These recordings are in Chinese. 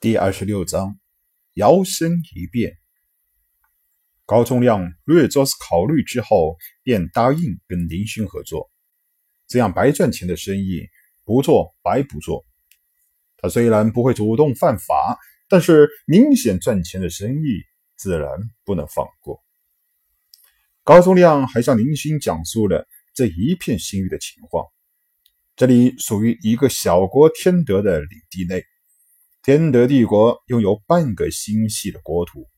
第二十六章，摇身一变。高宗亮略作考虑之后，便答应跟林勋合作。这样白赚钱的生意，不做白不做。他虽然不会主动犯法，但是明显赚钱的生意，自然不能放过。高宗亮还向林勋讲述了这一片星域的情况。这里属于一个小国天德的领地内。天德帝国拥有半个星系的国土，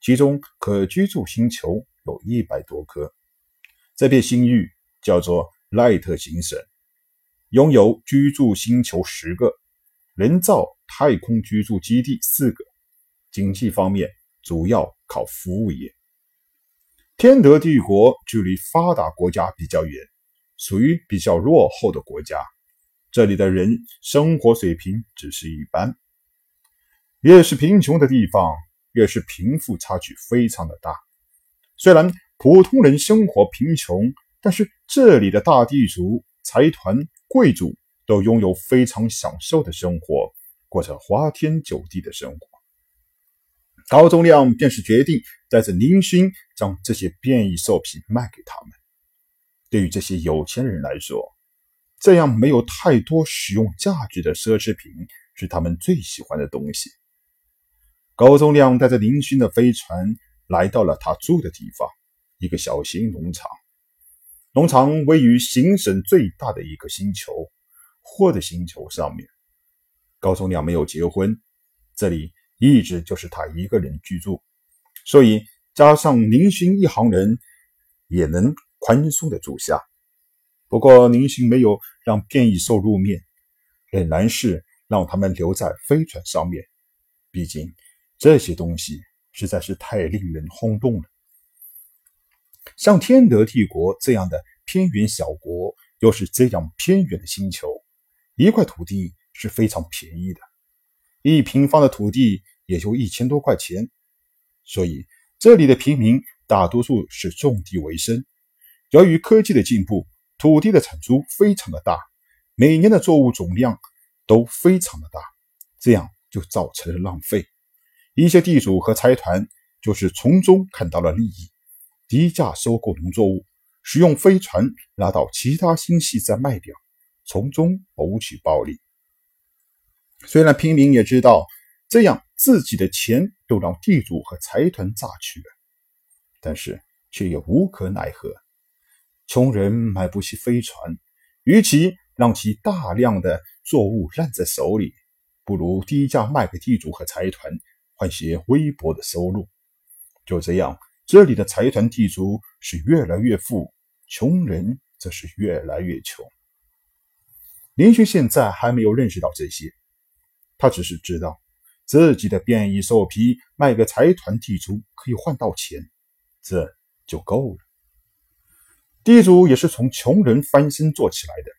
其中可居住星球有一百多颗。这片星域叫做赖特星省，拥有居住星球十个，人造太空居住基地四个。经济方面主要靠服务业。天德帝国距离发达国家比较远，属于比较落后的国家。这里的人生活水平只是一般。越是贫穷的地方，越是贫富差距非常的大。虽然普通人生活贫穷，但是这里的大地主、财团、贵族都拥有非常享受的生活，过着花天酒地的生活。高宗亮便是决定带着林勋将这些变异兽皮卖给他们。对于这些有钱人来说，这样没有太多使用价值的奢侈品是他们最喜欢的东西。高宗亮带着林勋的飞船来到了他住的地方，一个小型农场。农场位于行省最大的一个星球——霍的星球上面。高宗亮没有结婚，这里一直就是他一个人居住，所以加上林勋一行人也能宽松的住下。不过，林勋没有让变异兽露面，仍然是让他们留在飞船上面，毕竟。这些东西实在是太令人轰动了。像天德帝国这样的偏远小国，又是这样偏远的星球，一块土地是非常便宜的，一平方的土地也就一千多块钱。所以这里的平民大多数是种地为生。由于科技的进步，土地的产出非常的大，每年的作物总量都非常的大，这样就造成了浪费。一些地主和财团就是从中看到了利益，低价收购农作物，使用飞船拉到其他星系再卖掉，从中谋取暴利。虽然平民也知道这样自己的钱都让地主和财团榨去了，但是却也无可奈何。穷人买不起飞船，与其让其大量的作物烂在手里，不如低价卖给地主和财团。换些微薄的收入，就这样，这里的财团地主是越来越富，穷人则是越来越穷。林勋现在还没有认识到这些，他只是知道自己的变异兽皮卖给财团地主可以换到钱，这就够了。地主也是从穷人翻身做起来的，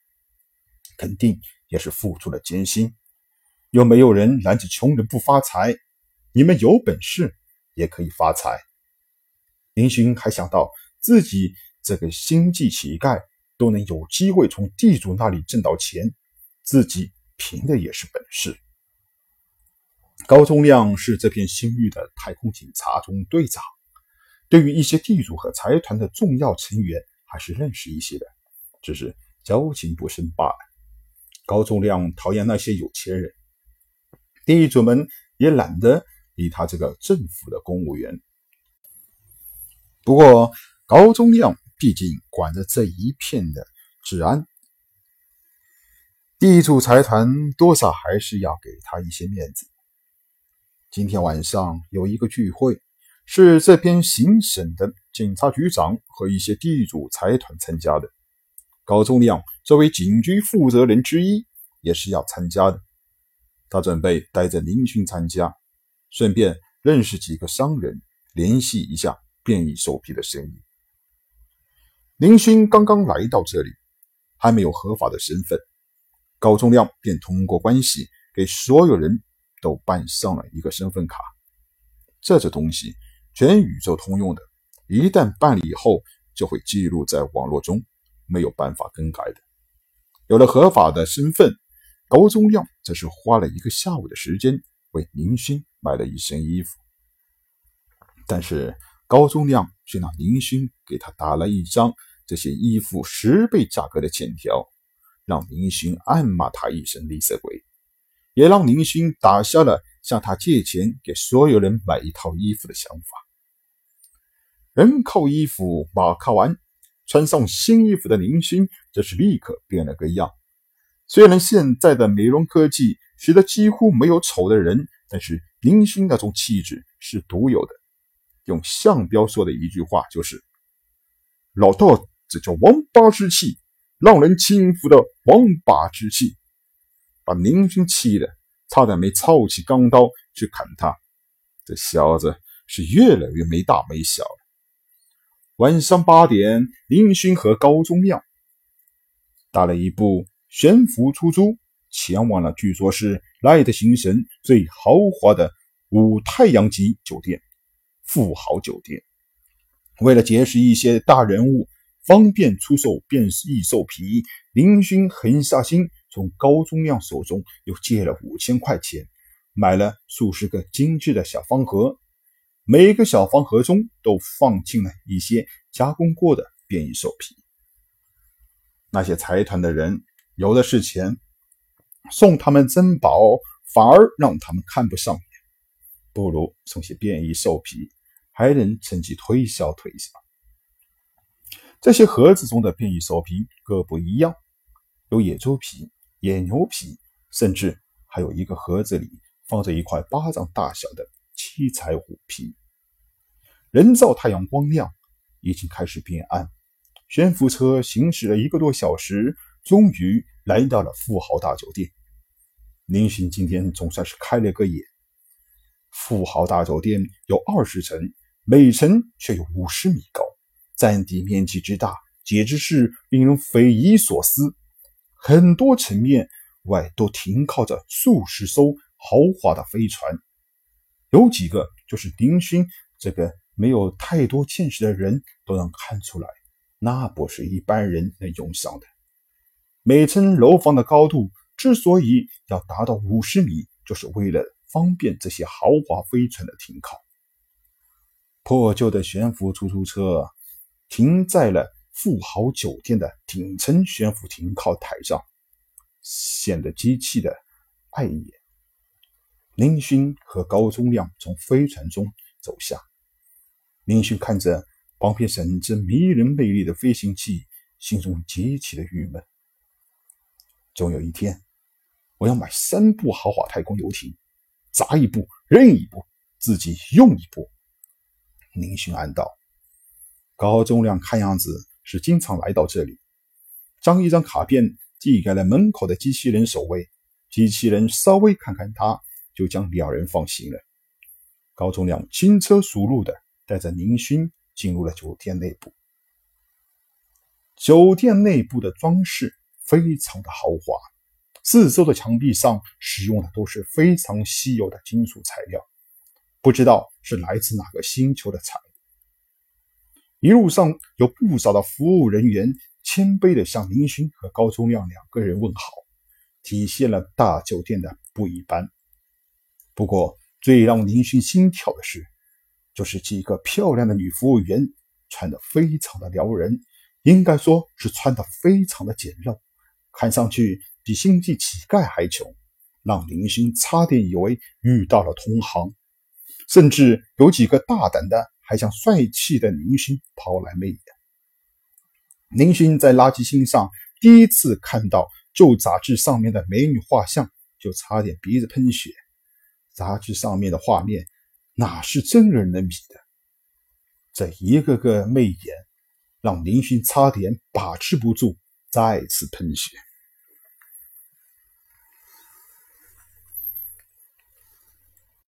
肯定也是付出了艰辛，又没有人拦着穷人不发财。你们有本事也可以发财。林勋还想到自己这个星际乞丐都能有机会从地主那里挣到钱，自己凭的也是本事。高宗亮是这片星域的太空警察中队长，对于一些地主和财团的重要成员还是认识一些的，只是交情不深罢了。高宗亮讨厌那些有钱人，地主们也懒得。理他这个政府的公务员。不过高宗亮毕竟管着这一片的治安，地主财团多少还是要给他一些面子。今天晚上有一个聚会，是这边行省的警察局长和一些地主财团参加的。高宗亮作为警局负责人之一，也是要参加的。他准备带着林勋参加。顺便认识几个商人，联系一下变异兽皮的生意。林勋刚刚来到这里，还没有合法的身份，高宗亮便通过关系给所有人都办上了一个身份卡。这这东西全宇宙通用的，一旦办理以后就会记录在网络中，没有办法更改的。有了合法的身份，高宗亮则是花了一个下午的时间。为林勋买了一身衣服，但是高宗亮却让林勋给他打了一张这些衣服十倍价格的欠条，让林勋暗骂他一声吝啬鬼，也让林勋打消了向他借钱给所有人买一套衣服的想法。人靠衣服，马靠鞍，穿上新衣服的林勋，这是立刻变了个样。虽然现在的美容科技使得几乎没有丑的人，但是林勋那种气质是独有的。用项彪说的一句话就是：“老道，这叫王八之气，让人轻浮的王八之气。”把林勋气的差点没抄起钢刀去砍他。这小子是越来越没大没小了。晚上八点，林勋和高宗亮搭了一部。悬浮出租，前往了据说是赖特行神最豪华的五太阳级酒店——富豪酒店。为了结识一些大人物，方便出售变异兽皮，林勋狠下心，从高宗亮手中又借了五千块钱，买了数十个精致的小方盒，每个小方盒中都放进了一些加工过的变异兽皮。那些财团的人。有的是钱，送他们珍宝反而让他们看不上眼，不如送些变异兽皮，还能趁机推销推销。这些盒子中的变异兽皮各不一样，有野猪皮、野牛皮，甚至还有一个盒子里放着一块巴掌大小的七彩虎皮。人造太阳光亮，已经开始变暗。悬浮车行驶了一个多小时。终于来到了富豪大酒店。林勋今天总算是开了个眼。富豪大酒店有二十层，每层却有五十米高，占地面积之大，简直是令人匪夷所思。很多层面外都停靠着数十艘豪华的飞船，有几个就是林勋这个没有太多见识的人都能看出来，那不是一般人能用上的。每层楼房的高度之所以要达到五十米，就是为了方便这些豪华飞船的停靠。破旧的悬浮出租车停在了富豪酒店的顶层悬浮停靠台上，显得极其的碍眼。林勋和高宗亮从飞船中走下，林勋看着旁边神之迷人魅力的飞行器，心中极其的郁闷。总有一天，我要买三部豪华太空游艇，砸一部扔一部，自己用一部。林勋暗道。高中亮看样子是经常来到这里，将一张卡片递给了门口的机器人守卫。机器人稍微看看他，就将两人放行了。高中亮轻车熟路的带着林勋进入了酒店内部。酒店内部的装饰。非常的豪华，四周的墙壁上使用的都是非常稀有的金属材料，不知道是来自哪个星球的材。一路上有不少的服务人员谦卑的向林勋和高宗亮两个人问好，体现了大酒店的不一般。不过最让林勋心跳的是，就是几个漂亮的女服务员穿的非常的撩人，应该说是穿的非常的简陋。看上去比星际乞丐还穷，让林勋差点以为遇到了同行，甚至有几个大胆的还向帅气的林勋抛来媚眼。林勋在垃圾星上第一次看到旧杂志上面的美女画像，就差点鼻子喷血。杂志上面的画面哪是真人能比的？这一个个媚眼，让林勋差点把持不住，再次喷血。